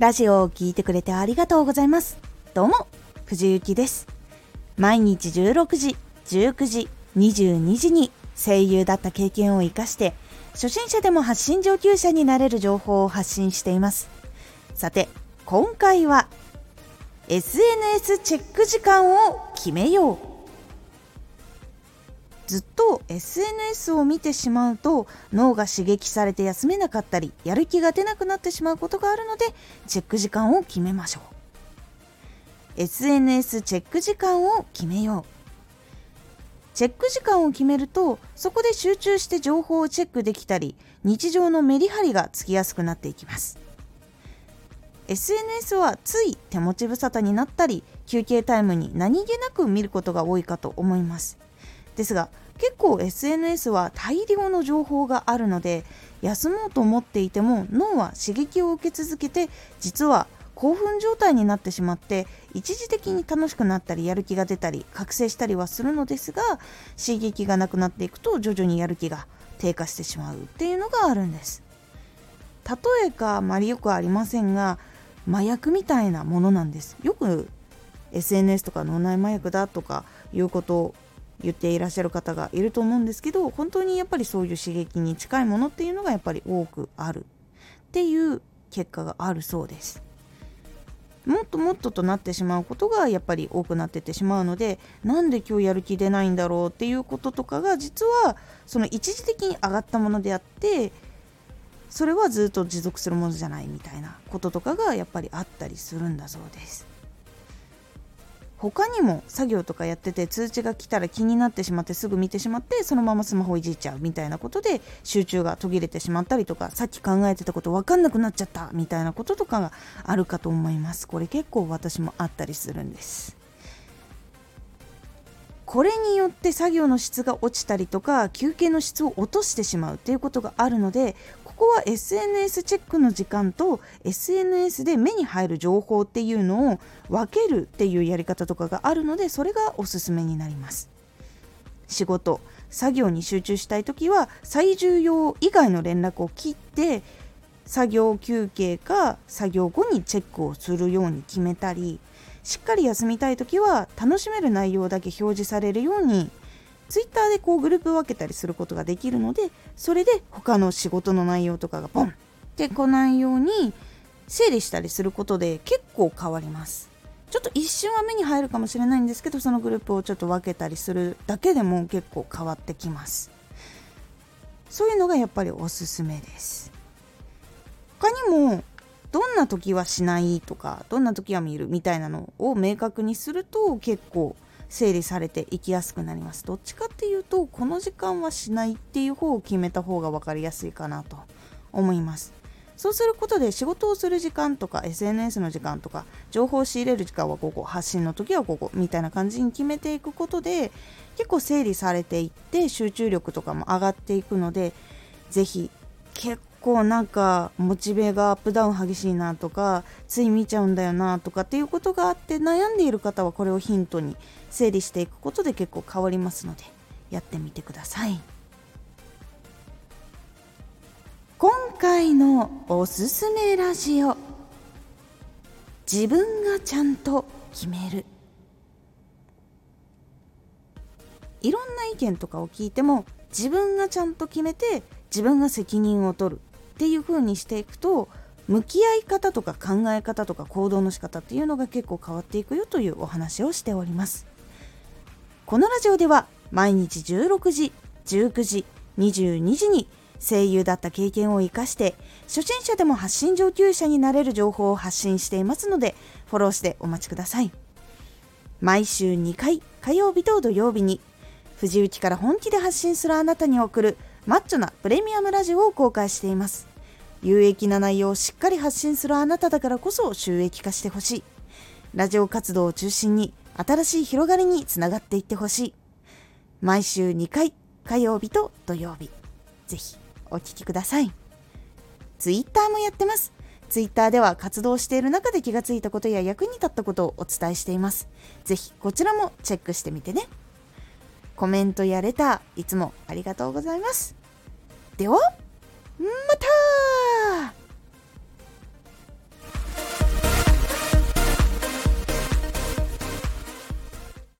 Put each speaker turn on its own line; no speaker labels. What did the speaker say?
ラジオを聴いてくれてありがとうございます。どうも、藤幸です。毎日16時、19時、22時に声優だった経験を活かして、初心者でも発信上級者になれる情報を発信しています。さて、今回は、SNS チェック時間を決めよう。ずっと SNS を見てしまうと脳が刺激されて休めなかったりやる気が出なくなってしまうことがあるのでチェック時間を決めましょう。SNS チェック時間を決めよう。チェック時間を決めるとそこで集中して情報をチェックできたり日常のメリハリがつきやすくなっていきます。SNS はつい手持ち無沙汰になったり休憩タイムに何気なく見ることが多いかと思います。ですが結構 SNS は大量の情報があるので休もうと思っていても脳は刺激を受け続けて実は興奮状態になってしまって一時的に楽しくなったりやる気が出たり覚醒したりはするのですが刺激がなくなっていくと徐々にやる気が低下してしまうっていうのがあるんです。例えがあまりよくありませんが麻薬みたいなものなんです。よく SNS とか脳内麻薬だとかいうこと言っていらっしゃる方がいると思うんですけど本当にやっぱりそういう刺激に近いものっていうのがやっぱり多くあるっていう結果があるそうです。もっともっととなってしまうことがやっぱり多くなってってしまうのでなんで今日やる気出ないんだろうっていうこととかが実はその一時的に上がったものであってそれはずっと持続するものじゃないみたいなこととかがやっぱりあったりするんだそうです。他にも作業とかやってて通知が来たら気になってしまってすぐ見てしまってそのままスマホいじっちゃうみたいなことで集中が途切れてしまったりとかさっき考えてたこと分かんなくなっちゃったみたいなこととかがあるかと思います。これ結構私もあったりするんです。これによって作業の質が落ちたりとか休憩の質を落としてしまうっていうことがあるのでここは SNS チェックの時間と SNS で目に入る情報っていうのを分けるっていうやり方とかがあるのでそれがおすすめになります。仕事作業に集中したい時は最重要以外の連絡を切って作業休憩か作業後にチェックをするように決めたりしっかり休みたい時は楽しめる内容だけ表示されるようにツイッターでこうグループ分けたりすることができるのでそれで他の仕事の内容とかがポンってこないように整理したりすることで結構変わります。ちょっと一瞬は目に入るかもしれないんですけどそのグループをちょっと分けたりするだけでも結構変わってきます。そういうのがやっぱりおすすめです。他にもな時はしないとかどんな時は見るみたいなのを明確にすると結構整理されていきやすくなります。どっちかっていうとこの時間はしないっていう方を決めた方が分かりやすいかなと思います。そうすることで仕事をする時間とか SNS の時間とか情報を仕入れる時間はここ発信の時はここみたいな感じに決めていくことで結構整理されていって集中力とかも上がっていくので是非結構なんかモチベがアップダウン激しいなとかつい見ちゃうんだよなとかっていうことがあって悩んでいる方はこれをヒントに整理していくことで結構変わりますのでやってみてください。今回のおすすめラジオ。自分がちゃんと決める。いろんな意見とかを聞いても自分がちゃんと決めて自分が責任を取る。っていう風にしていくと向き合い方とか考え方とか行動の仕方っていうのが結構変わっていくよというお話をしております。このラジオでは毎日16時、19時、22時に声優だった経験を生かして初心者でも発信上級者になれる情報を発信していますのでフォローしてお待ちください。毎週2回火曜日と土曜日に藤雪から本気で発信するあなたに送るマッチョなプレミアムラジオを公開しています。有益な内容をしっかり発信するあなただからこそ収益化してほしいラジオ活動を中心に新しい広がりにつながっていってほしい。毎週2回、火曜日と土曜日。ぜひお聴きください。ツイッターもやってます。ツイッターでは活動している中で気がついたことや役に立ったことをお伝えしています。ぜひこちらもチェックしてみてね。コメントやレター、いつもありがとうございます。ではまた、